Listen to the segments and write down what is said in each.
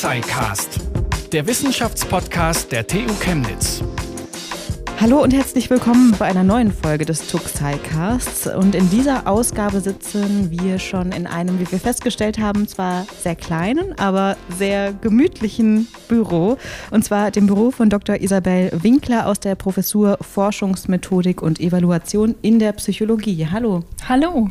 TuxiCast, der Wissenschaftspodcast der TU Chemnitz. Hallo und herzlich willkommen bei einer neuen Folge des TuxiCasts. Und in dieser Ausgabe sitzen wir schon in einem, wie wir festgestellt haben, zwar sehr kleinen, aber sehr gemütlichen Büro. Und zwar dem Büro von Dr. Isabel Winkler aus der Professur Forschungsmethodik und Evaluation in der Psychologie. Hallo. Hallo.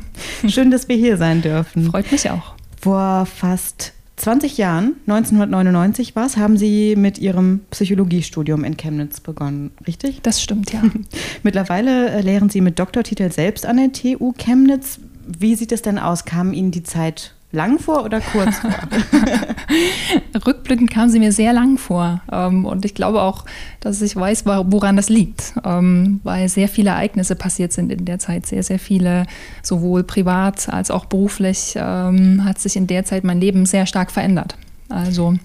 Schön, dass wir hier sein dürfen. Freut mich auch. Vor fast 20 Jahren, 1999 war es, haben Sie mit Ihrem Psychologiestudium in Chemnitz begonnen, richtig? Das stimmt, ja. Mittlerweile äh, lehren Sie mit Doktortitel selbst an der TU Chemnitz. Wie sieht es denn aus? Kam Ihnen die Zeit lang vor oder kurz vor? Rückblickend kam sie mir sehr lang vor. Ähm, und ich glaube auch, dass ich weiß, woran das liegt. Ähm, weil sehr viele Ereignisse passiert sind in der Zeit. Sehr, sehr viele, sowohl privat als auch beruflich, ähm, hat sich in der Zeit mein Leben sehr stark verändert. Also.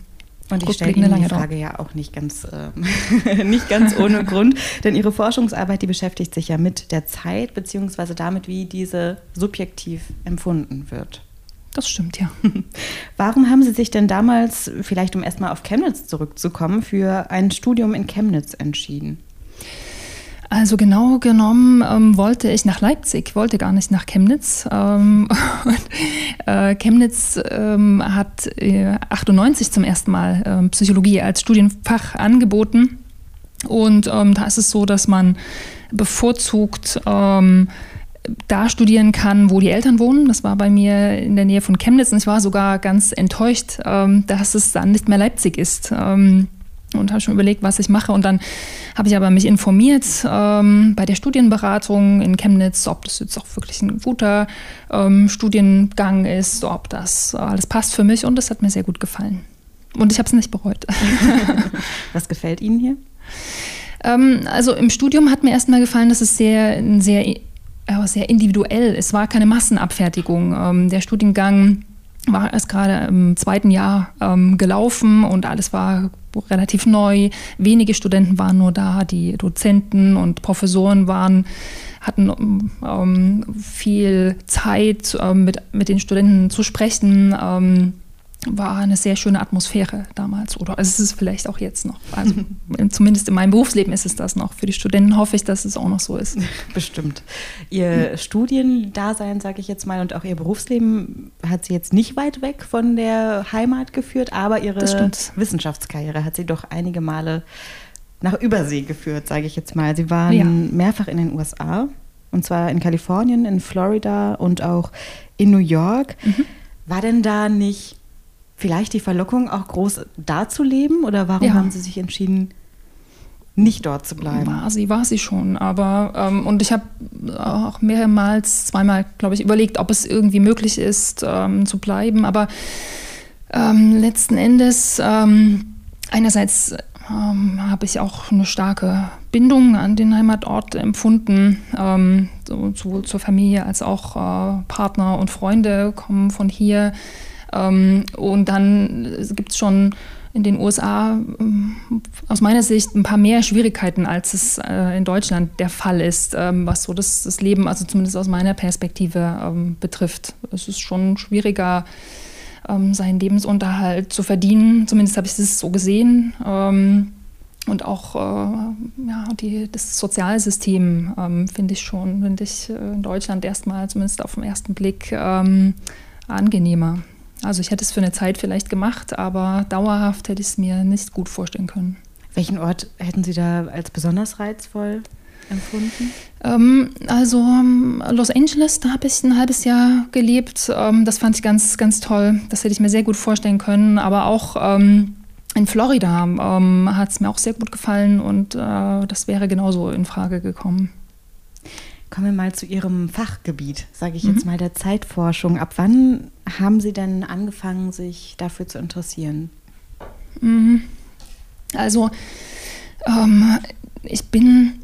Und ich stelle Ihnen die Frage ja auch nicht ganz, äh, nicht ganz ohne Grund, denn Ihre Forschungsarbeit, die beschäftigt sich ja mit der Zeit, beziehungsweise damit, wie diese subjektiv empfunden wird. Das stimmt, ja. Warum haben Sie sich denn damals, vielleicht um erstmal auf Chemnitz zurückzukommen, für ein Studium in Chemnitz entschieden? Also genau genommen ähm, wollte ich nach Leipzig, wollte gar nicht nach Chemnitz. Ähm, und, äh, Chemnitz ähm, hat äh, 98 zum ersten Mal ähm, Psychologie als Studienfach angeboten. Und ähm, da ist es so, dass man bevorzugt ähm, da studieren kann, wo die Eltern wohnen. Das war bei mir in der Nähe von Chemnitz und ich war sogar ganz enttäuscht, ähm, dass es dann nicht mehr Leipzig ist. Ähm, und habe schon überlegt, was ich mache. Und dann habe ich aber mich informiert ähm, bei der Studienberatung in Chemnitz, ob das jetzt auch wirklich ein guter Studiengang ist, ob das alles passt für mich. Und das hat mir sehr gut gefallen. Und ich habe es nicht bereut. was gefällt Ihnen hier? Also im Studium hat mir erstmal gefallen, dass es sehr, ein sehr sehr individuell. Es war keine Massenabfertigung. Ähm, der Studiengang war erst gerade im zweiten Jahr ähm, gelaufen und alles war relativ neu. Wenige Studenten waren nur da, die Dozenten und Professoren waren, hatten ähm, viel Zeit, ähm, mit, mit den Studenten zu sprechen. Ähm, war eine sehr schöne Atmosphäre damals oder es ist es vielleicht auch jetzt noch. Also zumindest in meinem Berufsleben ist es das noch. Für die Studenten hoffe ich, dass es auch noch so ist. Bestimmt. Ihr hm. Studiendasein, sage ich jetzt mal, und auch Ihr Berufsleben hat Sie jetzt nicht weit weg von der Heimat geführt, aber Ihre Wissenschaftskarriere hat Sie doch einige Male nach Übersee geführt, sage ich jetzt mal. Sie waren ja. mehrfach in den USA, und zwar in Kalifornien, in Florida und auch in New York. Mhm. War denn da nicht vielleicht die Verlockung, auch groß da zu leben? Oder warum ja. haben Sie sich entschieden, nicht dort zu bleiben? War sie, war sie schon. Aber, ähm, und ich habe auch mehrmals, zweimal, glaube ich, überlegt, ob es irgendwie möglich ist, ähm, zu bleiben. Aber ähm, letzten Endes, ähm, einerseits ähm, habe ich auch eine starke Bindung an den Heimatort empfunden. Ähm, so, sowohl zur Familie als auch äh, Partner und Freunde kommen von hier. Ähm, und dann gibt es schon in den USA ähm, aus meiner Sicht ein paar mehr Schwierigkeiten, als es äh, in Deutschland der Fall ist, ähm, was so das, das, Leben, also zumindest aus meiner Perspektive betrifft. Es ist schon schwieriger, seinen Lebensunterhalt zu verdienen. Zumindest habe ich es so gesehen. und auch äh, ja, die, das Sozialsystem finde ich schon, finde ich äh, in Deutschland erstmal, zumindest auf den ersten Blick, angenehmer. Also ich hätte es für eine Zeit vielleicht gemacht, aber dauerhaft hätte ich es mir nicht gut vorstellen können. Welchen Ort hätten Sie da als besonders reizvoll empfunden? Ähm, also ähm, Los Angeles, da habe ich ein halbes Jahr gelebt. Ähm, das fand ich ganz, ganz toll. Das hätte ich mir sehr gut vorstellen können. Aber auch ähm, in Florida ähm, hat es mir auch sehr gut gefallen und äh, das wäre genauso in Frage gekommen. Kommen wir mal zu Ihrem Fachgebiet, sage ich mhm. jetzt mal, der Zeitforschung. Ab wann haben Sie denn angefangen, sich dafür zu interessieren? Mhm. Also, ähm, ich bin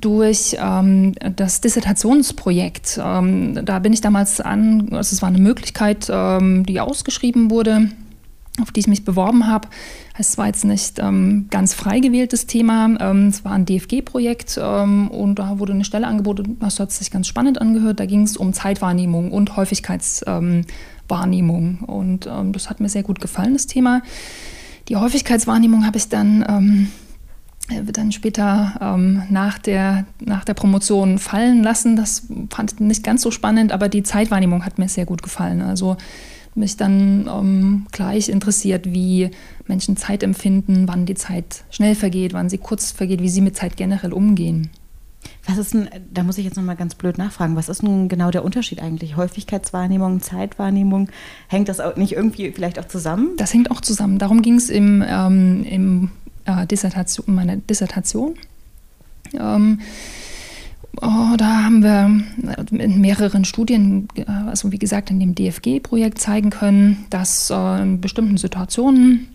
durch ähm, das Dissertationsprojekt, ähm, da bin ich damals an, also es war eine Möglichkeit, ähm, die ausgeschrieben wurde auf die ich mich beworben habe. Es war jetzt nicht ähm, ganz frei gewähltes Thema. Ähm, es war ein DFG-Projekt ähm, und da wurde eine Stelle angeboten, das hat sich ganz spannend angehört. Da ging es um Zeitwahrnehmung und Häufigkeitswahrnehmung. und ähm, das hat mir sehr gut gefallen, das Thema. Die Häufigkeitswahrnehmung habe ich dann ähm, dann später ähm, nach, der, nach der Promotion fallen lassen. Das fand ich nicht ganz so spannend, aber die Zeitwahrnehmung hat mir sehr gut gefallen. Also mich dann ähm, gleich interessiert, wie Menschen Zeit empfinden, wann die Zeit schnell vergeht, wann sie kurz vergeht, wie sie mit Zeit generell umgehen. Was ist denn, da muss ich jetzt nochmal ganz blöd nachfragen, was ist nun genau der Unterschied eigentlich? Häufigkeitswahrnehmung, Zeitwahrnehmung, hängt das auch nicht irgendwie vielleicht auch zusammen? Das hängt auch zusammen. Darum ging es im, ähm, im äh, Dissertation, meiner Dissertation. Ähm, Oh, da haben wir in mehreren Studien, äh, also wie gesagt in dem DFG-Projekt zeigen können, dass äh, in bestimmten Situationen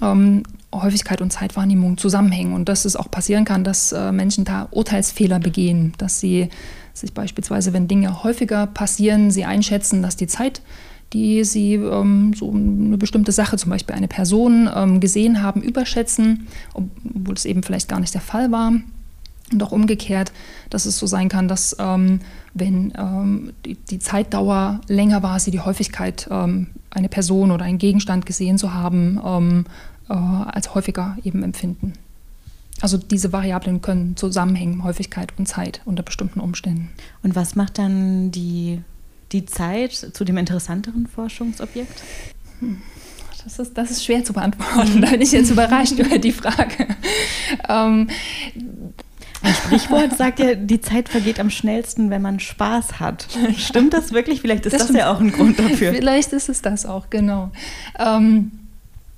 ähm, Häufigkeit und Zeitwahrnehmung zusammenhängen und dass es auch passieren kann, dass äh, Menschen da Urteilsfehler begehen, dass sie sich beispielsweise, wenn Dinge häufiger passieren, sie einschätzen, dass die Zeit die sie ähm, so eine bestimmte Sache, zum Beispiel eine Person, ähm, gesehen haben, überschätzen, obwohl es eben vielleicht gar nicht der Fall war. Und auch umgekehrt, dass es so sein kann, dass ähm, wenn ähm, die, die, Zeitdauer länger war, sie die Häufigkeit, ähm, eine Person oder einen Gegenstand gesehen zu haben, ähm, äh, als häufiger eben empfinden. Also diese Variablen können zusammenhängen, Häufigkeit und Zeit unter bestimmten Umständen. Und was macht dann die, die Zeit zu dem interessanteren Forschungsobjekt? Hm. Das ist, das ist schwer zu beantworten. Da bin ich jetzt überrascht über die Frage. Ähm, ein Sprichwort sagt ja, die Zeit vergeht am schnellsten, wenn man Spaß hat. Stimmt das wirklich? Vielleicht ist das, das ja auch ein Grund dafür. Vielleicht ist es das auch, genau. Ähm,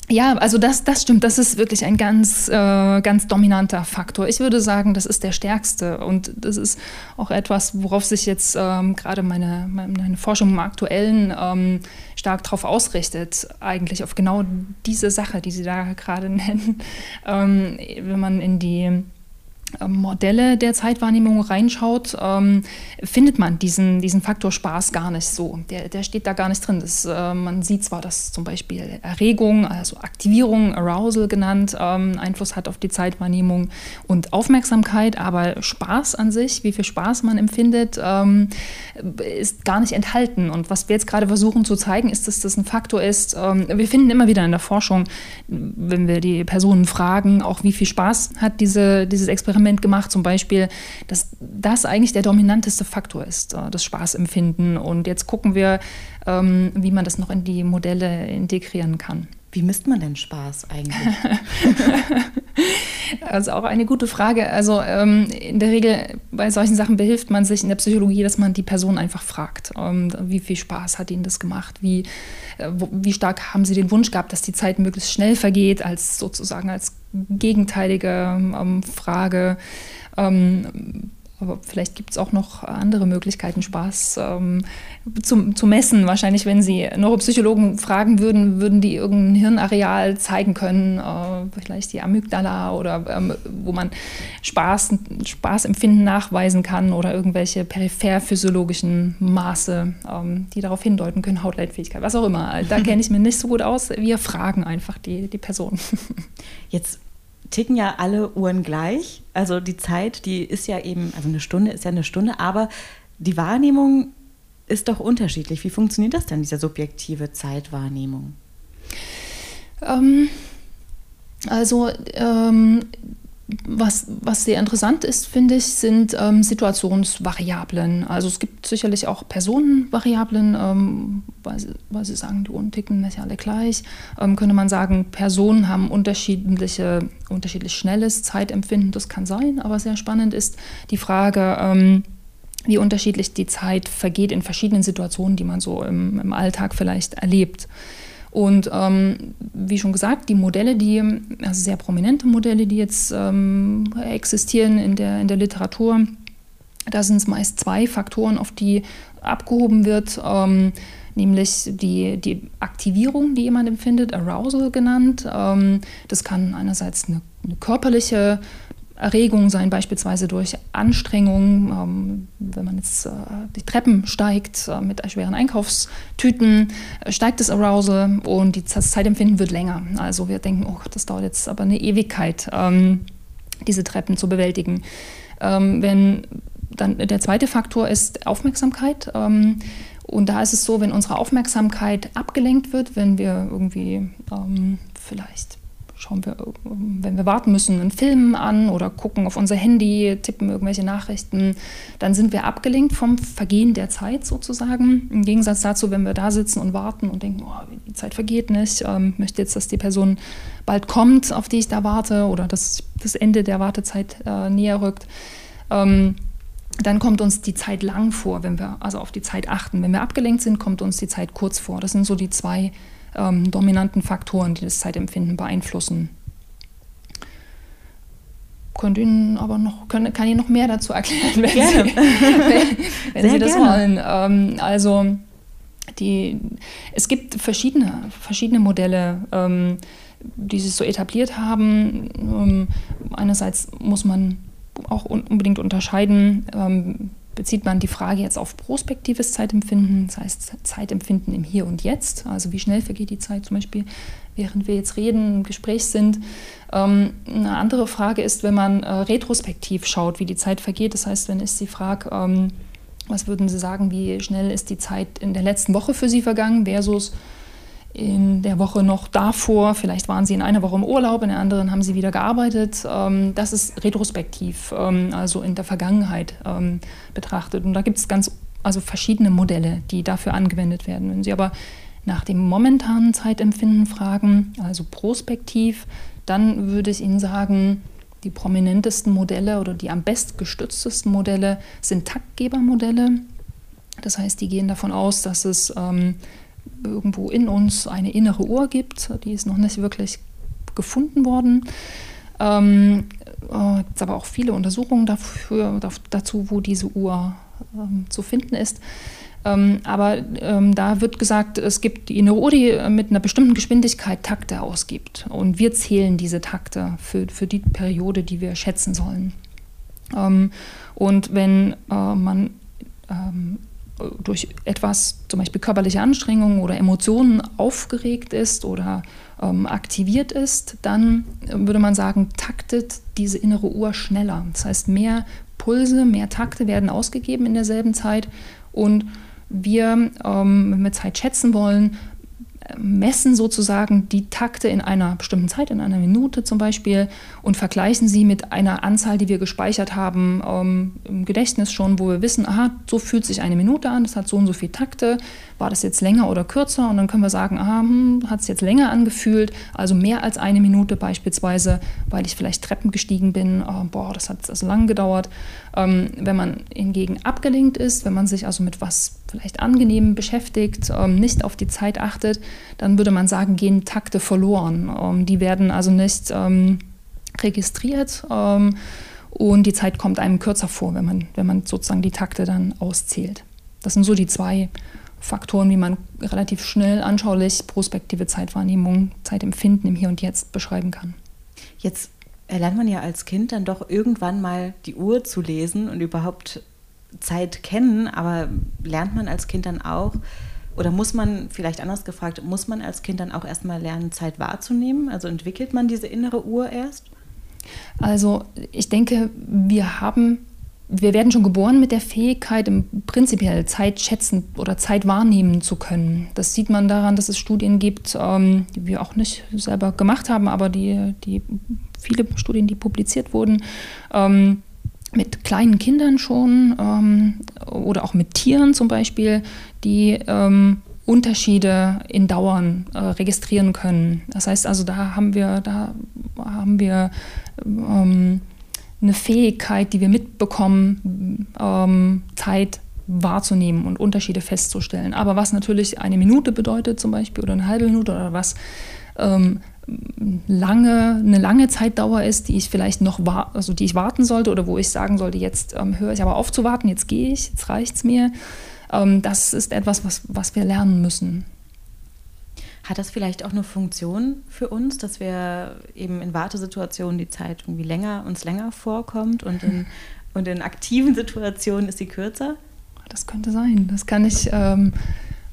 ja, also das, das stimmt. Das ist wirklich ein ganz, äh, ganz dominanter Faktor. Ich würde sagen, das ist der stärkste. Und das ist auch etwas, worauf sich jetzt ähm, gerade meine, meine Forschung im Aktuellen ähm, stark darauf ausrichtet. Eigentlich auf genau diese Sache, die Sie da gerade nennen. Ähm, wenn man in die Modelle der Zeitwahrnehmung reinschaut, ähm, findet man diesen, diesen Faktor Spaß gar nicht so. Der, der steht da gar nicht drin. Das, äh, man sieht zwar, dass zum Beispiel Erregung, also Aktivierung, Arousal genannt, ähm, Einfluss hat auf die Zeitwahrnehmung und Aufmerksamkeit, aber Spaß an sich, wie viel Spaß man empfindet, ähm, ist gar nicht enthalten. Und was wir jetzt gerade versuchen zu zeigen, ist, dass das ein Faktor ist. Ähm, wir finden immer wieder in der Forschung, wenn wir die Personen fragen, auch wie viel Spaß hat diese, dieses Experiment Experiment gemacht, zum Beispiel, dass das eigentlich der dominanteste Faktor ist, äh, das Spaßempfinden. Und jetzt gucken wir, ähm, wie man das noch in die Modelle integrieren kann. Wie misst man denn Spaß eigentlich? Das ist auch eine gute Frage. Also ähm, in der Regel bei solchen Sachen behilft man sich in der Psychologie, dass man die Person einfach fragt, ähm, wie viel Spaß hat ihnen das gemacht, wie, äh, wie stark haben sie den Wunsch gehabt, dass die Zeit möglichst schnell vergeht, als sozusagen als gegenteilige ähm, Frage. Ähm, aber vielleicht gibt es auch noch andere Möglichkeiten, Spaß ähm, zu, zu, messen. Wahrscheinlich, wenn Sie Neuropsychologen fragen würden, würden die irgendein Hirnareal zeigen können, äh, vielleicht die Amygdala oder ähm, wo man Spaß, Spaßempfinden nachweisen kann oder irgendwelche peripherphysiologischen Maße, ähm, die darauf hindeuten können, Hautleitfähigkeit, was auch immer. Da kenne ich mich nicht so gut aus. Wir fragen einfach die, die Person. Jetzt ticken ja alle Uhren gleich. Also die Zeit, die ist ja eben, also eine Stunde ist ja eine Stunde, aber die Wahrnehmung ist doch unterschiedlich. Wie funktioniert das denn, diese subjektive Zeitwahrnehmung? Ähm, also ähm, was, was sehr interessant ist, finde ich, sind ähm, Situationsvariablen. Also es gibt sicherlich auch Personenvariablen, ähm, weil, sie, weil, sie, sagen, die Uhren ticken nicht alle gleich. Ähm, könnte man sagen, Personen haben unterschiedliche, unterschiedlich schnelles Zeitempfinden, das kann sein, aber sehr spannend ist die Frage, ähm, wie unterschiedlich die Zeit vergeht in verschiedenen Situationen, die man so im, im Alltag vielleicht erlebt. Und ähm, wie schon gesagt, die Modelle, die, also sehr prominente Modelle, die jetzt ähm, existieren in der, in der Literatur, da sind es meist zwei Faktoren, auf die abgehoben wird, ähm, nämlich die, die Aktivierung, die jemand empfindet, Arousal genannt. Ähm, das kann einerseits eine, eine körperliche Erregung sein, beispielsweise durch Anstrengung, ähm, wenn man jetzt äh, die Treppen steigt äh, mit schweren Einkaufstüten, äh, steigt das Arousal und die, das Zeitempfinden wird länger. Also wir denken, oh, das dauert jetzt aber eine Ewigkeit, ähm, diese Treppen zu bewältigen. Ähm, wenn dann der zweite Faktor ist Aufmerksamkeit. Ähm, und da ist es so, wenn unsere Aufmerksamkeit abgelenkt wird, wenn wir irgendwie ähm, vielleicht schauen wir, wenn wir warten müssen, einen Film an oder gucken auf unser Handy, tippen irgendwelche Nachrichten, dann sind wir abgelenkt vom Vergehen der Zeit sozusagen. Im Gegensatz dazu, wenn wir da sitzen und warten und denken, oh, die Zeit vergeht nicht, ähm, möchte jetzt, dass die Person bald kommt, auf die ich da warte oder dass das Ende der Wartezeit äh, näher rückt. Ähm, dann kommt uns die Zeit lang vor, wenn wir also auf die Zeit achten. Wenn wir abgelenkt sind, kommt uns die Zeit kurz vor. Das sind so die zwei ähm, dominanten Faktoren, die das Zeitempfinden beeinflussen. Könnte Ihnen aber noch, können, kann Ihnen noch mehr dazu erklären, wenn gerne. Sie, wenn, wenn Sie das gerne. wollen. Ähm, also die, es gibt verschiedene, verschiedene Modelle, ähm, die sich so etabliert haben. Ähm, einerseits muss man auch unbedingt unterscheiden, ähm, bezieht man die Frage jetzt auf prospektives Zeitempfinden, das heißt Zeitempfinden im Hier und Jetzt, also wie schnell vergeht die Zeit zum Beispiel, während wir jetzt reden, im Gespräch sind. Ähm, eine andere Frage ist, wenn man äh, retrospektiv schaut, wie die Zeit vergeht, das heißt, wenn ich Sie frage, ähm, was würden Sie sagen, wie schnell ist die Zeit in der letzten Woche für Sie vergangen versus in der Woche noch davor, vielleicht waren sie in einer Woche im Urlaub, in der anderen haben sie wieder gearbeitet. Ähm, das ist retrospektiv, ähm, also in der Vergangenheit ähm, betrachtet. Und da gibt es ganz also verschiedene Modelle, die dafür angewendet werden. Wenn Sie aber nach dem momentanen Zeitempfinden fragen, also prospektiv, dann würde ich Ihnen sagen, die prominentesten Modelle oder die am bestgestütztesten Modelle sind Taktgebermodelle. Das heißt, die gehen davon aus, dass es ähm, irgendwo in uns eine innere Uhr gibt. Die ist noch nicht wirklich gefunden worden. Ähm, äh, gibt es aber auch viele Untersuchungen dafür, dazu, wo diese Uhr ähm, zu finden ist. Ähm, aber ähm, da wird gesagt, es gibt die innere Uhr, die mit einer bestimmten Geschwindigkeit Takte ausgibt. Und wir zählen diese Takte für, für die Periode, die wir schätzen sollen. Ähm, und wenn äh, man ähm, durch etwas, zum Beispiel körperliche Anstrengungen oder Emotionen aufgeregt ist oder ähm, aktiviert ist, dann würde man sagen, taktet diese innere Uhr schneller. Das heißt, mehr Pulse, mehr Takte werden ausgegeben in derselben Zeit und wir, ähm, wenn wir Zeit schätzen wollen, messen sozusagen die Takte in einer bestimmten Zeit, in einer Minute zum Beispiel, und vergleichen sie mit einer Anzahl, die wir gespeichert haben ähm, im Gedächtnis schon, wo wir wissen, aha, so fühlt sich eine Minute an, das hat so und so viele Takte, war das jetzt länger oder kürzer? Und dann können wir sagen, aha, hm, hat es jetzt länger angefühlt, also mehr als eine Minute beispielsweise, weil ich vielleicht Treppen gestiegen bin, oh, boah, das hat also lang gedauert. Ähm, wenn man hingegen abgelenkt ist, wenn man sich also mit was vielleicht angenehm beschäftigt, ähm, nicht auf die Zeit achtet, dann würde man sagen, gehen Takte verloren. Ähm, die werden also nicht ähm, registriert ähm, und die Zeit kommt einem kürzer vor, wenn man, wenn man sozusagen die Takte dann auszählt. Das sind so die zwei Faktoren, wie man relativ schnell anschaulich prospektive Zeitwahrnehmung, Zeitempfinden im Hier und Jetzt beschreiben kann. Jetzt erlernt man ja als Kind dann doch irgendwann mal die Uhr zu lesen und überhaupt Zeit kennen, aber lernt man als Kind dann auch, oder muss man, vielleicht anders gefragt, muss man als Kind dann auch erstmal lernen, Zeit wahrzunehmen? Also entwickelt man diese innere Uhr erst? Also ich denke, wir haben, wir werden schon geboren mit der Fähigkeit, prinzipiell Zeit schätzen oder Zeit wahrnehmen zu können. Das sieht man daran, dass es Studien gibt, ähm, die wir auch nicht selber gemacht haben, aber die, die viele Studien, die publiziert wurden, ähm, mit kleinen Kindern schon ähm, oder auch mit Tieren zum Beispiel, die Unterschiede in Dauern äh, registrieren können. Das heißt also, da haben wir, da haben wir eine Fähigkeit, die wir mitbekommen, ähm, Zeit wahrzunehmen und Unterschiede festzustellen. Aber was natürlich eine Minute bedeutet zum Beispiel oder eine halbe Minute oder was ähm, lange, eine lange Zeitdauer ist, die ich vielleicht noch also die ich warten sollte oder wo ich sagen sollte, jetzt ähm, höre ich aber auf zu warten, jetzt gehe ich, jetzt reicht es mir. Ähm, das ist etwas, was, was wir lernen müssen. Hat das vielleicht auch eine Funktion für uns, dass wir eben in Wartesituationen die Zeit irgendwie länger, uns länger vorkommt und in, und in aktiven Situationen ist sie kürzer? Das könnte sein. Das kann ich, ähm,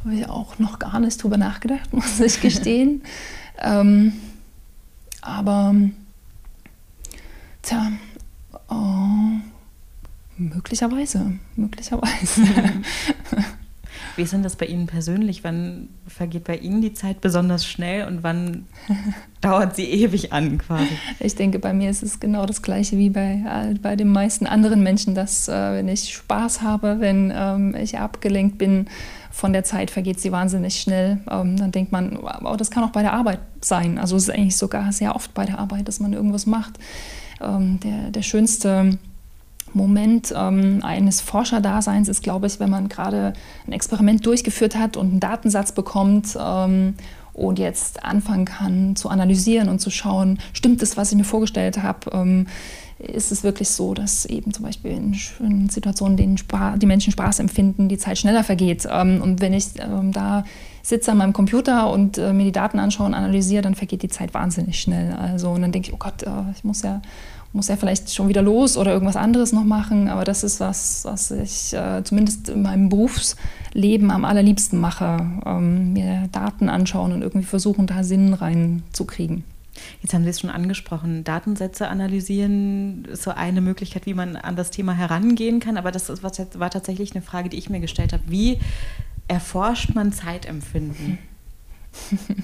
habe ich auch noch gar nicht drüber nachgedacht, muss ich gestehen. ähm, aber, tja, oh, möglicherweise, möglicherweise. Wie ist denn das bei Ihnen persönlich? Wann vergeht bei Ihnen die Zeit besonders schnell und wann dauert sie ewig an quasi? Ich denke, bei mir ist es genau das Gleiche wie bei, äh, bei den meisten anderen Menschen, dass äh, wenn ich Spaß habe, wenn ähm, ich abgelenkt bin von der Zeit, vergeht sie wahnsinnig schnell. Ähm, dann denkt man, oh, das kann auch bei der Arbeit sein. Also es ist eigentlich sogar sehr oft bei der Arbeit, dass man irgendwas macht. Ähm, der, der schönste Moment ähm, eines Forscherdaseins ist, glaube ich, wenn man gerade ein Experiment durchgeführt hat und einen Datensatz bekommt ähm, und jetzt anfangen kann zu analysieren und zu schauen, stimmt das, was ich mir vorgestellt habe? Ähm, ist es wirklich so, dass eben zum Beispiel in, Situationen, in denen die Menschen Spaß empfinden, die Zeit schneller vergeht. Ähm, und wenn ich ähm, da sitze an meinem Computer und äh, mir die Daten anschaue und analysiere, dann vergeht die Zeit wahnsinnig schnell. Also und dann denke ich, oh Gott, äh, ich muss ja muss er vielleicht schon wieder los oder irgendwas anderes noch machen. Aber das ist was, was ich äh, zumindest in meinem Berufsleben am allerliebsten mache. Ähm, mir Daten anschauen und irgendwie versuchen, da Sinn reinzukriegen. Jetzt haben Sie es schon angesprochen. Datensätze analysieren ist so eine Möglichkeit, wie man an das Thema herangehen kann. Aber das war tatsächlich eine Frage, die ich mir gestellt habe. Wie erforscht man Zeitempfinden?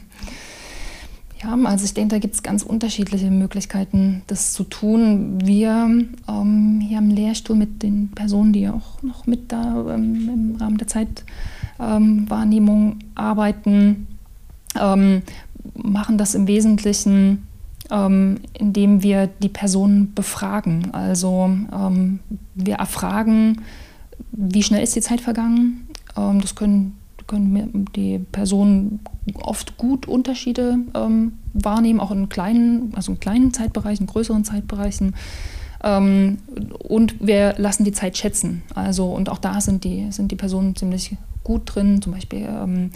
Ja, also ich denke, da gibt es ganz unterschiedliche Möglichkeiten, das zu tun. Wir ähm, hier am Lehrstuhl mit den Personen, die auch noch mit da ähm, im Rahmen der Zeitwahrnehmung ähm, arbeiten, ähm, machen das im Wesentlichen, ähm, indem wir die Personen befragen. Also ähm, wir erfragen, wie schnell ist die Zeit vergangen. das können können die Personen oft gut Unterschiede ähm, wahrnehmen, auch in kleinen, also in kleinen Zeitbereichen, größeren Zeitbereichen. Ähm, und wir lassen die Zeit schätzen. Also, und auch da sind die, sind die Personen ziemlich gut drin. Zum Beispiel ähm,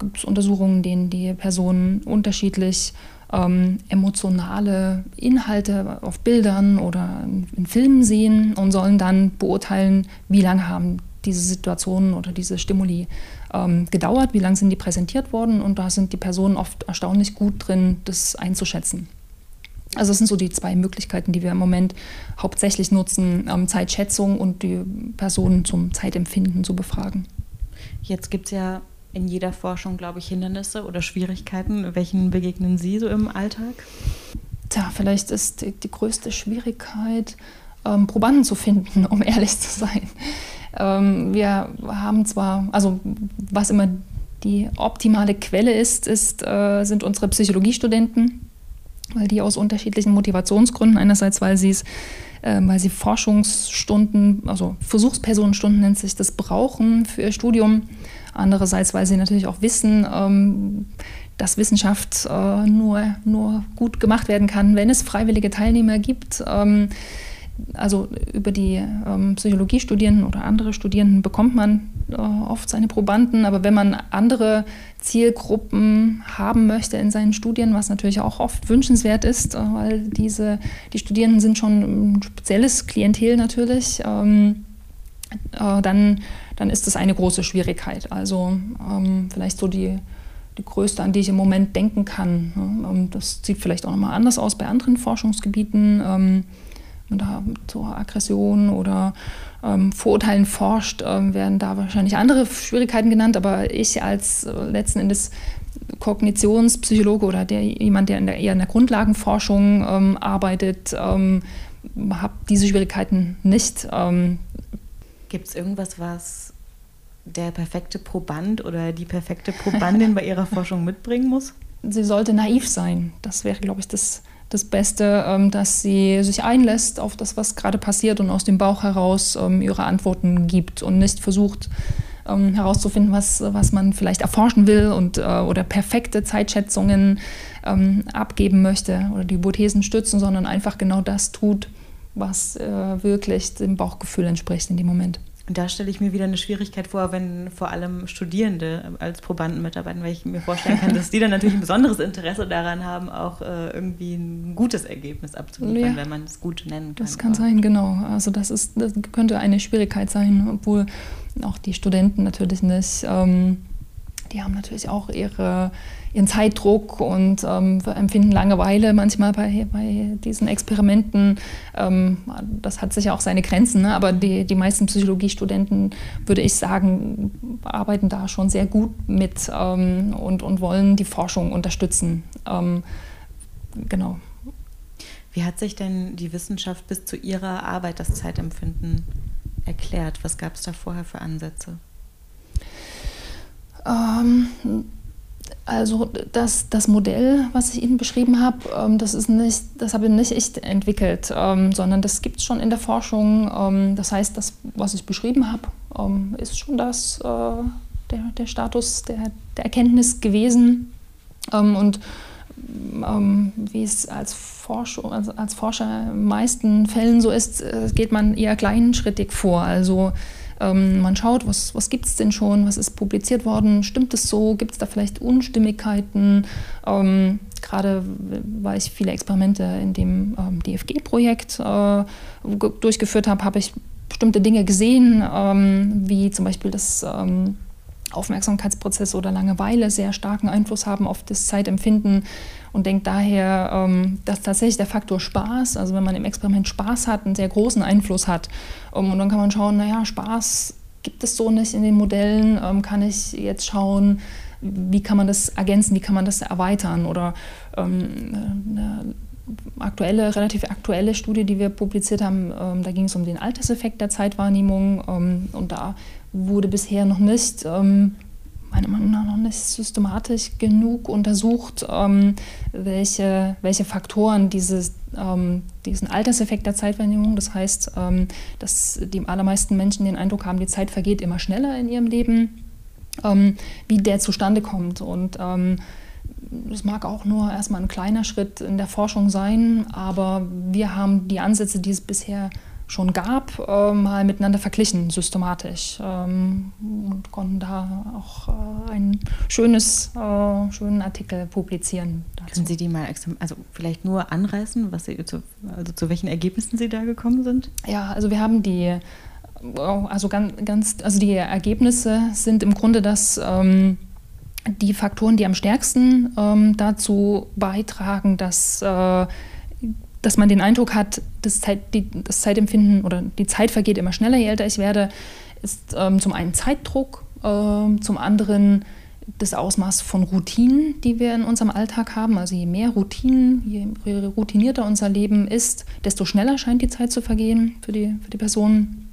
gibt es Untersuchungen, denen die Personen unterschiedlich ähm, emotionale Inhalte auf Bildern oder in, Filmen sehen und sollen dann beurteilen, wie lange haben diese Situationen oder diese Stimuli ähm, gedauert, wie lange sind die präsentiert worden und da sind die Personen oft erstaunlich gut drin, das einzuschätzen. Also das sind so die zwei Möglichkeiten, die wir im Moment hauptsächlich nutzen, ähm, Zeitschätzung und die Personen zum Zeitempfinden zu befragen. Jetzt gibt es ja in jeder Forschung, glaube ich, Hindernisse oder Schwierigkeiten. Welchen begegnen Sie so im Alltag? Tja, vielleicht ist die, die größte Schwierigkeit, ähm, Probanden zu finden, um ehrlich zu sein. Ähm, wir haben zwar, also was immer die optimale Quelle ist, ist äh, sind unsere Psychologiestudenten, weil die aus unterschiedlichen Motivationsgründen, einerseits weil sie es äh, weil sie Forschungsstunden, also Versuchspersonenstunden nennt sich das, brauchen für ihr Studium. Andererseits, weil sie natürlich auch wissen, ähm, dass Wissenschaft äh, nur, nur gut gemacht werden kann, wenn es freiwillige Teilnehmer gibt. Ähm, also über die ähm, Psychologiestudierenden oder andere Studierenden bekommt man äh, oft seine Probanden, aber wenn man andere Zielgruppen haben möchte in seinen Studien, was natürlich auch oft wünschenswert ist, äh, weil diese, die Studierenden sind schon ein spezielles Klientel natürlich, ähm, äh, dann, dann ist das eine große Schwierigkeit. Also ähm, vielleicht so die, die größte, an die ich im Moment denken kann. Ne? Ähm, das sieht vielleicht auch nochmal anders aus bei anderen Forschungsgebieten. Man da zur Aggression oder ähm, Vorurteilen forscht, ähm, werden da wahrscheinlich andere Schwierigkeiten genannt. Aber ich als äh, letzten Endes Kognitionspsychologe oder der, jemand, der in der, eher in der Grundlagenforschung ähm, arbeitet, ähm, habe diese Schwierigkeiten nicht. Ähm. Gibt es irgendwas, was der perfekte Proband oder die perfekte Probandin bei ihrer Forschung mitbringen muss? Sie sollte naiv sein. Das wäre, glaube ich, das das Beste, ähm, dass sie sich einlässt auf das, was gerade passiert und aus dem Bauch heraus ähm, ihre Antworten gibt und nicht versucht ähm, herauszufinden, was, was man vielleicht erforschen will und, äh, oder perfekte Zeitschätzungen abgeben möchte oder die Hypothesen stützen, sondern einfach genau das tut, was äh, wirklich dem Bauchgefühl entspricht in dem Moment. Und da stelle ich mir wieder eine Schwierigkeit vor, wenn vor allem Studierende als Probanden mitarbeiten, weil ich mir vorstellen kann, dass die dann natürlich ein besonderes Interesse daran haben, auch äh, irgendwie ein gutes Ergebnis abzuliefern, ja, wenn man es gut nennen kann. Das kann sein, genau. Also das ist, das könnte eine Schwierigkeit sein, obwohl auch die Studenten natürlich nicht. Ähm, die haben natürlich auch ihre, ihren Zeitdruck und ähm, empfinden Langeweile manchmal bei, bei diesen Experimenten. Ähm, das hat sicher auch seine Grenzen, ne? aber die, die meisten Psychologiestudenten, würde ich sagen, arbeiten da schon sehr gut mit ähm, und, und wollen die Forschung unterstützen. Ähm, genau. Wie hat sich denn die Wissenschaft bis zu ihrer Arbeit das Zeitempfinden erklärt? Was gab es da vorher für Ansätze? Ähm, also das, das Modell, was ich Ihnen beschrieben habe, ähm, das ist nicht, das habe nicht ich entwickelt, ähm, sondern das gibt es schon in der Forschung. Ähm, das heißt, das, was ich beschrieben habe, ähm, ist schon das, äh, der, der Status der, der Erkenntnis gewesen. Ähm, und wie es als, Forschung, also als Forscher in meisten Fällen so ist, äh, geht man eher kleinschrittig vor. Also ähm, man schaut, was, was gibt es denn schon, was ist publiziert worden, stimmt es so, gibt es da vielleicht Unstimmigkeiten. Ähm, Gerade weil ich viele Experimente in dem ähm, DFG-Projekt äh, durchgeführt habe, habe ich bestimmte Dinge gesehen, ähm, wie zum Beispiel das ähm, Aufmerksamkeitsprozess oder Langeweile sehr starken Einfluss haben auf das Zeitempfinden und denke daher, ähm, dass tatsächlich der Faktor Spaß, also wenn man im Experiment Spaß hat, einen sehr großen Einfluss hat. Ähm, und dann kann man schauen, naja, Spaß gibt es so nicht in den Modellen, ähm, kann ich jetzt schauen, wie kann man das ergänzen, wie kann man das erweitern? Oder eine aktuelle, relativ aktuelle Studie, die wir publiziert haben, da ging es um den Alterseffekt der Zeitwahrnehmung. Und da wurde bisher noch nicht, ähm, meiner Meinung nach noch nicht systematisch genug untersucht, ähm, welche, welche Faktoren dieses, ähm, diesen Alterseffekt der Zeitwahrnehmung, das heißt, ähm, dass die allermeisten Menschen den Eindruck haben, die Zeit vergeht immer schneller in ihrem Leben, ähm, wie der zustande kommt. Und ähm, das mag auch nur erstmal ein kleiner Schritt in der Forschung sein, aber wir haben die Ansätze, die es bisher schon gab, äh, mal miteinander verglichen, systematisch. Ähm, und konnten da auch äh, einen schönes, äh, schönen Artikel publizieren. Dazu. Können Sie die mal also vielleicht nur anreißen, was Sie zu, also zu welchen Ergebnissen Sie da gekommen sind? Ja, also wir haben die, also ganz, ganz also die Ergebnisse sind im Grunde, dass ähm, die Faktoren, die am stärksten ähm, dazu beitragen, dass äh, dass man den Eindruck hat, das, Zeit, die, das Zeitempfinden oder die Zeit vergeht immer schneller, je älter ich werde, ist ähm, zum einen Zeitdruck, äh, zum anderen das Ausmaß von Routinen, die wir in unserem Alltag haben. Also je mehr Routinen, je routinierter unser Leben ist, desto schneller scheint die Zeit zu vergehen für die, für die Personen.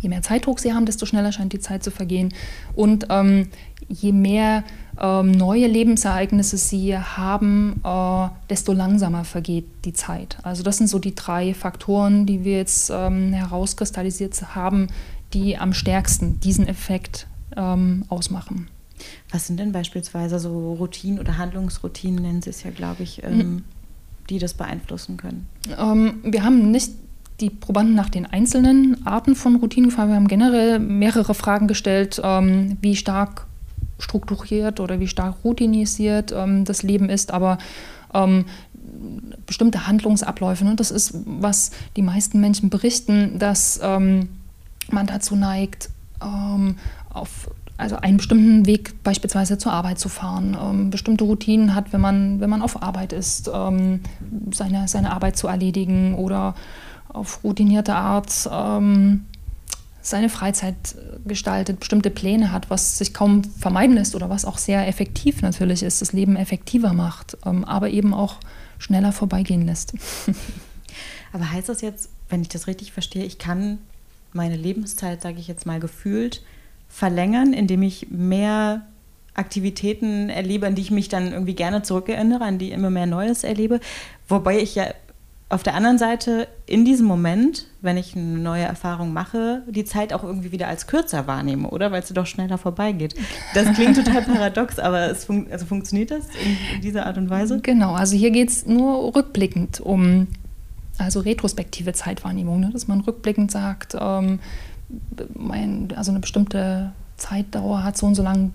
Je mehr Zeitdruck sie haben, desto schneller scheint die Zeit zu vergehen. Und ähm, je mehr ähm, neue Lebensereignisse sie haben, äh, desto langsamer vergeht die Zeit. Also das sind so die drei Faktoren, die wir jetzt ähm, herauskristallisiert haben, die am stärksten diesen Effekt ähm, ausmachen. Was sind denn beispielsweise so Routinen oder Handlungsroutinen, nennen Sie es ja, glaube ich, ähm, mhm. die das beeinflussen können? Ähm, wir haben nicht die Probanden nach den einzelnen Arten von Routinen gefragt. Wir haben generell mehrere Fragen gestellt, ähm, wie stark strukturiert oder wie stark routinisiert ähm, das Leben ist, aber ähm, bestimmte Handlungsabläufe, ne, das ist, was die meisten Menschen berichten, dass ähm, man dazu neigt, ähm, auf also einen bestimmten Weg beispielsweise zur Arbeit zu fahren, ähm, bestimmte Routinen hat, wenn man, wenn man auf Arbeit ist, ähm, seine, seine Arbeit zu erledigen oder auf routinierte Art ähm, seine Freizeit gestaltet, bestimmte Pläne hat, was sich kaum vermeiden lässt oder was auch sehr effektiv natürlich ist, das Leben effektiver macht, ähm, aber eben auch schneller vorbeigehen lässt. Aber heißt das jetzt, wenn ich das richtig verstehe, ich kann meine Lebenszeit, sage ich jetzt mal gefühlt, verlängern, indem ich mehr Aktivitäten erlebe, an die ich mich dann irgendwie gerne zurückerinnere, an die immer mehr Neues erlebe. Wobei ich ja auf der anderen Seite in diesem Moment, wenn ich eine neue Erfahrung mache, die Zeit auch irgendwie wieder als kürzer wahrnehme, oder? Weil sie doch schneller vorbeigeht. Das klingt total paradox, aber es fun also funktioniert das in, in, dieser Art und Weise? Genau, also hier geht es nur rückblickend um, also retrospektive Zeitwahrnehmung, ne? dass man rückblickend sagt, ähm, mein, also eine bestimmte Zeitdauer hat so und so lang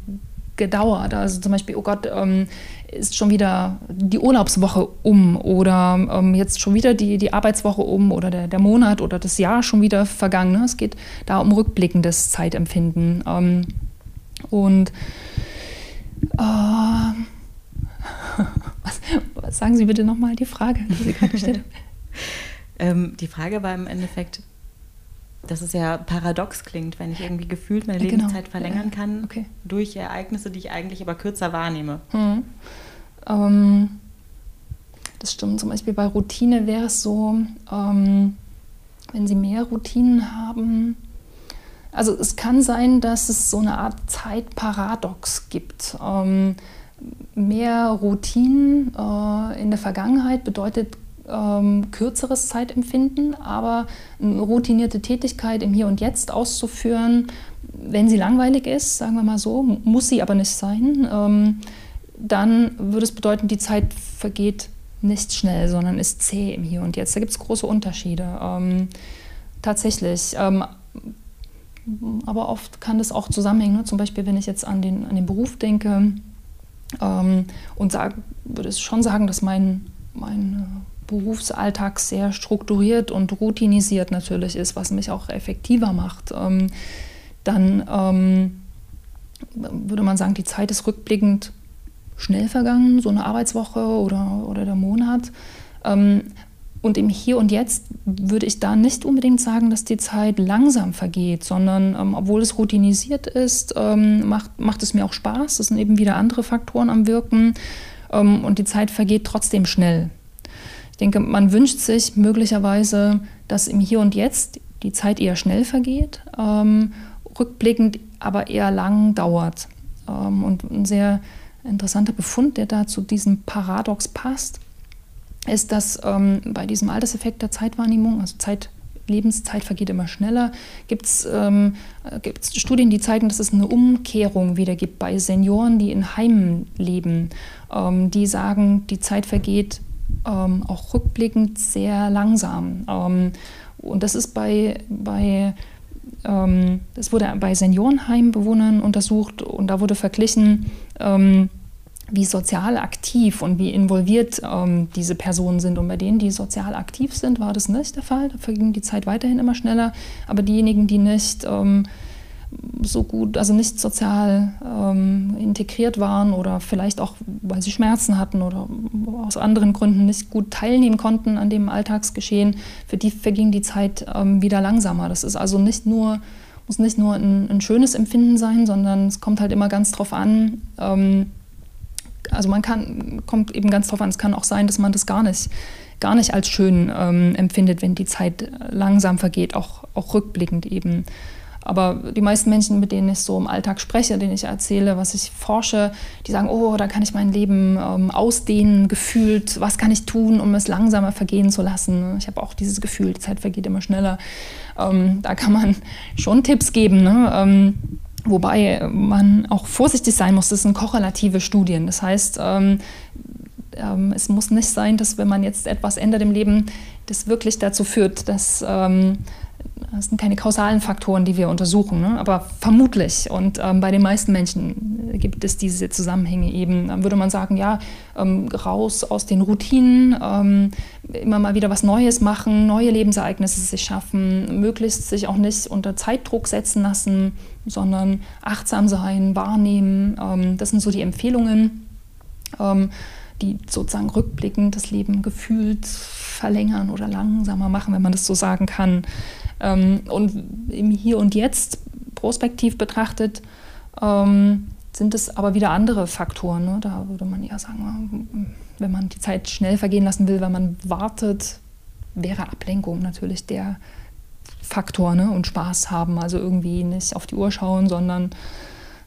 gedauert. Also zum Beispiel, oh Gott, ähm, ist schon wieder die Urlaubswoche um oder ähm, jetzt schon wieder die, die Arbeitswoche um oder der, der Monat oder das Jahr schon wieder vergangen. Ne? Es geht da um rückblickendes Zeitempfinden. Ähm, und äh, was, was, sagen Sie bitte nochmal die Frage, die Sie gerade gestellt ähm, die Frage war im Endeffekt, dass es ja paradox klingt, wenn ich irgendwie gefühlt meine genau. Lebenszeit verlängern kann okay. durch Ereignisse, die ich eigentlich aber kürzer wahrnehme. Mhm. Ähm, das stimmt. Zum Beispiel bei Routine wäre es so, ähm, wenn Sie mehr Routinen haben, also es kann sein, dass es so eine Art Zeitparadox gibt. Ähm, mehr Routinen äh, in der Vergangenheit bedeutet ähm, kürzeres Zeitempfinden, aber eine routinierte Tätigkeit im Hier und Jetzt auszuführen, wenn sie langweilig ist, sagen wir mal so, muss sie aber nicht sein, ähm, dann würde es bedeuten, die Zeit vergeht nicht schnell, sondern ist zäh im Hier und Jetzt. Da gibt es große Unterschiede. Ähm, tatsächlich. Ähm, aber oft kann das auch zusammenhängen. Ne? Zum Beispiel, wenn ich jetzt an den, an den Beruf denke ähm, und sag, würde schon sagen, dass mein, mein Berufsalltag sehr strukturiert und routinisiert natürlich ist, was mich auch effektiver macht, ähm, dann ähm, würde man sagen, die Zeit ist rückblickend schnell vergangen, so eine Arbeitswoche oder, oder der Monat. Ähm, und im Hier und Jetzt würde ich da nicht unbedingt sagen, dass die Zeit langsam vergeht, sondern obwohl es routinisiert ist, macht, macht es mir auch Spaß. Es sind eben wieder andere Faktoren am Wirken und die Zeit vergeht trotzdem schnell. Ich denke, man wünscht sich möglicherweise, dass im Hier und Jetzt die Zeit eher schnell vergeht, ähm, rückblickend aber eher lang dauert. Ähm, und ein sehr interessanter Befund, der da zu diesem Paradox passt, ist, dass ähm, bei diesem Alterseffekt der Zeitwahrnehmung, also Zeit, Lebenszeit vergeht immer schneller, gibt es ähm, Studien, die zeigen, dass es eine Umkehrung wieder gibt bei Senioren, die in Heimen leben. Ähm, die sagen, die Zeit vergeht ähm, auch rückblickend sehr langsam. Ähm, und das ist bei, bei ähm, das wurde bei Seniorenheimbewohnern untersucht und da wurde verglichen, ähm, wie sozial aktiv und wie involviert ähm, diese Personen sind. Und bei denen, die sozial aktiv sind, war das nicht der Fall. Da verging die Zeit weiterhin immer schneller. Aber diejenigen, die nicht ähm, so gut, also nicht sozial ähm, integriert waren oder vielleicht auch, weil sie Schmerzen hatten oder aus anderen Gründen nicht gut teilnehmen konnten an dem Alltagsgeschehen, für die verging die Zeit ähm, wieder langsamer. Das ist also nicht nur, muss nicht nur ein, ein, schönes Empfinden sein, sondern es kommt halt immer ganz drauf an. Ähm, also man kann, kommt eben ganz drauf an, es kann auch sein, dass man das gar nicht, gar nicht als schön ähm, empfindet, wenn die Zeit langsam vergeht, auch, auch rückblickend eben. Aber die meisten Menschen, mit denen ich so im Alltag spreche, denen ich erzähle, was ich forsche, die sagen, oh, da kann ich mein Leben ähm, ausdehnen, gefühlt, was kann ich tun, um es langsamer vergehen zu lassen. Ich habe auch dieses Gefühl, die Zeit vergeht immer schneller. Ähm, da kann man schon Tipps geben. Ne? Ähm, wobei man auch vorsichtig sein muss, das sind korrelative Studien. Das heißt, ähm, ähm, es muss nicht sein, dass wenn man jetzt etwas ändert im Leben, das wirklich dazu führt, dass ähm, das sind keine kausalen Faktoren, die wir untersuchen, ne? aber vermutlich. Und ähm, bei den meisten Menschen gibt es diese Zusammenhänge eben. Dann würde man sagen, ja, ähm, raus aus den Routinen, ähm, immer mal wieder was Neues machen, neue Lebensereignisse sich schaffen, möglichst sich auch nicht unter Zeitdruck setzen lassen, sondern achtsam sein, wahrnehmen. Ähm, das sind so die Empfehlungen, ähm, die sozusagen rückblickend das Leben gefühlt verlängern oder langsamer machen, wenn man das so sagen kann. Ähm, und im Hier und Jetzt prospektiv betrachtet ähm, sind es aber wieder andere Faktoren. Ne? Da würde man eher sagen, wenn man die Zeit schnell vergehen lassen will, wenn man wartet, wäre Ablenkung natürlich der Faktor ne? und Spaß haben. Also irgendwie nicht auf die Uhr schauen, sondern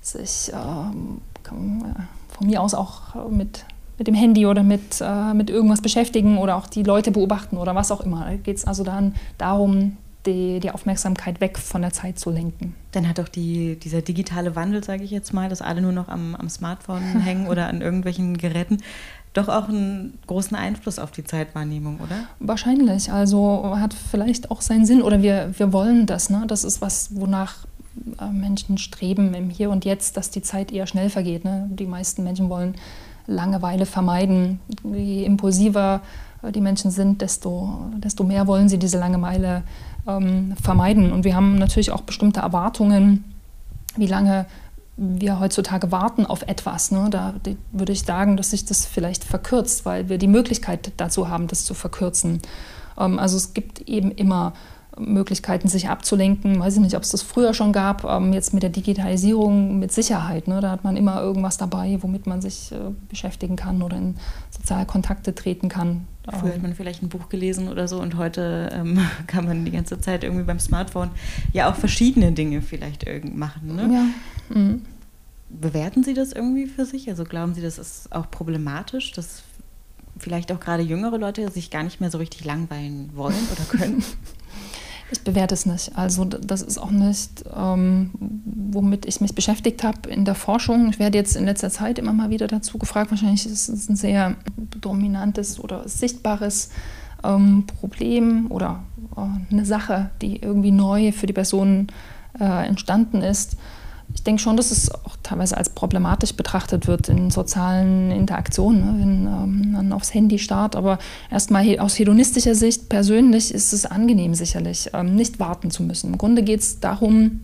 sich ähm, von mir aus auch mit, mit dem Handy oder mit, äh, mit irgendwas beschäftigen oder auch die Leute beobachten oder was auch immer. Da geht es also dann darum, die, die Aufmerksamkeit weg von der Zeit zu lenken. Dann hat doch die, dieser digitale Wandel, sage ich jetzt mal, dass alle nur noch am, am Smartphone hängen oder an irgendwelchen Geräten, doch auch einen großen Einfluss auf die Zeitwahrnehmung, oder? Wahrscheinlich. Also hat vielleicht auch seinen Sinn oder wir, wir wollen das. Ne? Das ist was, wonach äh, Menschen streben im Hier und Jetzt, dass die Zeit eher schnell vergeht. Ne? Die meisten Menschen wollen Langeweile vermeiden. Je impulsiver die Menschen sind, desto, desto mehr wollen sie diese Langeweile ähm, vermeiden. Und wir haben natürlich auch bestimmte Erwartungen, wie lange wir heutzutage warten auf etwas. Ne? Da würde ich sagen, dass sich das vielleicht verkürzt, weil wir die Möglichkeit dazu haben, das zu verkürzen. Ähm, also es gibt eben immer Möglichkeiten, sich abzulenken. Weiß ich nicht, ob es das früher schon gab. Ähm, jetzt mit der Digitalisierung mit Sicherheit. Ne? Da hat man immer irgendwas dabei, womit man sich äh, beschäftigen kann oder in soziale Kontakte treten kann. Früher hat man vielleicht ein Buch gelesen oder so und heute ähm, kann man die ganze Zeit irgendwie beim Smartphone ja auch verschiedene Dinge vielleicht machen. Ne? Ja. Mhm. Bewerten Sie das irgendwie für sich? Also glauben Sie, das ist auch problematisch, dass vielleicht auch gerade jüngere Leute sich gar nicht mehr so richtig langweilen wollen oder können? Ich bewerte es nicht. Also das ist auch nicht, ähm, womit ich mich beschäftigt habe in der Forschung. Ich werde jetzt in letzter Zeit immer mal wieder dazu gefragt. Wahrscheinlich ist es ein sehr dominantes oder sichtbares ähm, Problem oder äh, eine Sache, die irgendwie neu für die Person äh, entstanden ist ich denke schon, dass es auch teilweise als problematisch betrachtet wird in sozialen Interaktionen, ne? wenn ähm, man aufs Handy starrt. Aber erstmal aus hedonistischer Sicht persönlich ist es angenehm sicherlich, ähm, nicht warten zu müssen. Im Grunde geht es darum,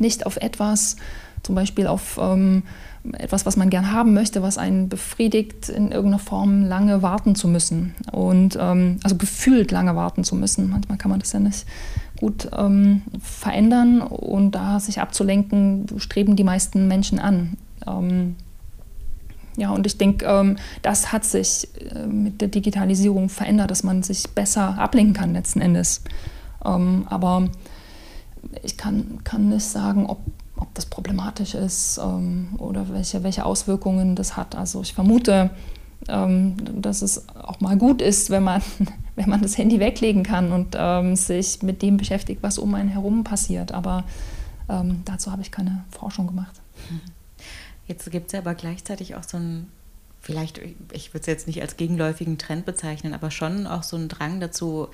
nicht auf etwas, zum Beispiel auf ähm, etwas, was man gern haben möchte, was einen befriedigt, in irgendeiner Form lange warten zu müssen. Und ähm, also gefühlt lange warten zu müssen. Manchmal kann man das ja nicht gut ähm, verändern und da sich abzulenken, streben die meisten Menschen an. Ähm, ja, und ich denke, ähm, das hat sich äh, mit der Digitalisierung verändert, dass man sich besser ablenken kann letzten Endes. Ähm, aber ich kann, kann nicht sagen, ob, ob das problematisch ist ähm, oder welche, welche Auswirkungen das hat. Also ich vermute, ähm, dass es auch mal gut ist, wenn man, wenn man das Handy weglegen kann und ähm, sich mit dem beschäftigt, was um einen herum passiert. Aber ähm, dazu habe ich keine Forschung gemacht. Jetzt gibt es ja aber gleichzeitig auch so ein, vielleicht, ich würde es jetzt nicht als gegenläufigen Trend bezeichnen, aber schon auch so ein Drang dazu,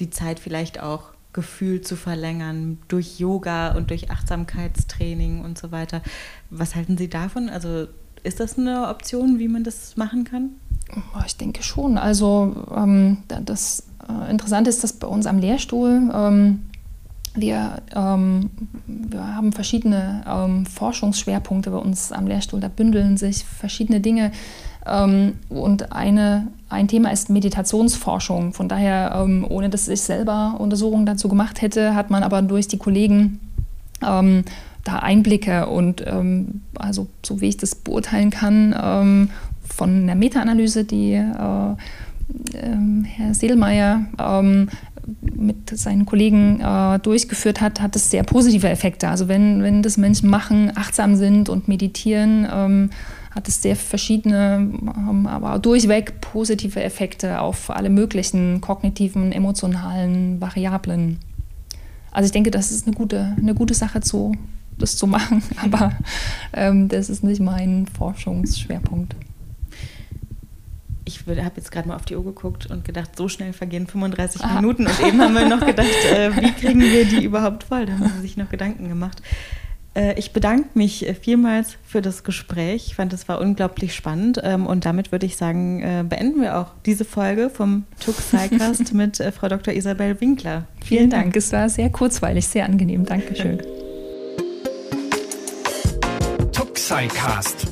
die Zeit vielleicht auch gefühlt zu verlängern durch Yoga und durch Achtsamkeitstraining und so weiter. Was halten Sie davon? Also ist das eine Option, wie man das machen kann? Ich denke schon. Also ähm, das äh, Interessante ist, dass bei uns am Lehrstuhl ähm, wir, ähm, wir haben verschiedene ähm, Forschungsschwerpunkte bei uns am Lehrstuhl. Da bündeln sich verschiedene Dinge. Ähm, und eine, ein Thema ist Meditationsforschung. Von daher, ähm, ohne dass ich selber Untersuchungen dazu gemacht hätte, hat man aber durch die Kollegen da Einblicke und ähm, also so wie ich das beurteilen kann, ähm, von einer Meta-Analyse, die äh, äh, Herr Seelmeier ähm, mit seinen Kollegen äh, durchgeführt hat, hat es sehr positive Effekte. Also wenn, wenn das Menschen machen, achtsam sind und meditieren, ähm, hat es sehr verschiedene, ähm, aber durchweg positive Effekte auf alle möglichen kognitiven, emotionalen Variablen. Also ich denke, das ist eine gute, eine gute Sache zu das zu machen, aber ähm, das ist nicht mein Forschungsschwerpunkt. Ich habe jetzt gerade mal auf die Uhr geguckt und gedacht, so schnell vergehen 35 Aha. Minuten. Und eben haben wir noch gedacht, äh, wie kriegen wir die überhaupt voll? Da haben sie sich noch Gedanken gemacht. Äh, ich bedanke mich äh, vielmals für das Gespräch. Ich fand, es war unglaublich spannend. Ähm, und damit würde ich sagen, äh, beenden wir auch diese Folge vom Tuxicast mit äh, Frau Dr. Isabel Winkler. Vielen, Vielen Dank. Dank. Es war sehr kurzweilig, sehr angenehm. Dankeschön. SciCast,